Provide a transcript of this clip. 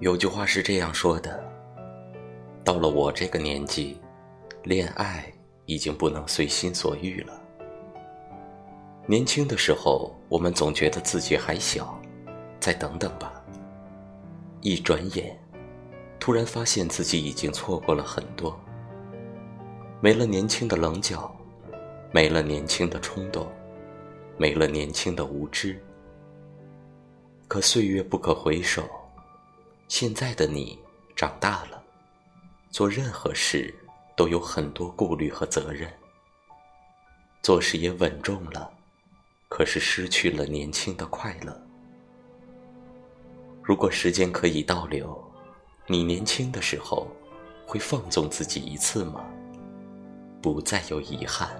有句话是这样说的：到了我这个年纪，恋爱已经不能随心所欲了。年轻的时候，我们总觉得自己还小，再等等吧。一转眼，突然发现自己已经错过了很多，没了年轻的棱角，没了年轻的冲动，没了年轻的无知。可岁月不可回首。现在的你长大了，做任何事都有很多顾虑和责任，做事也稳重了，可是失去了年轻的快乐。如果时间可以倒流，你年轻的时候会放纵自己一次吗？不再有遗憾。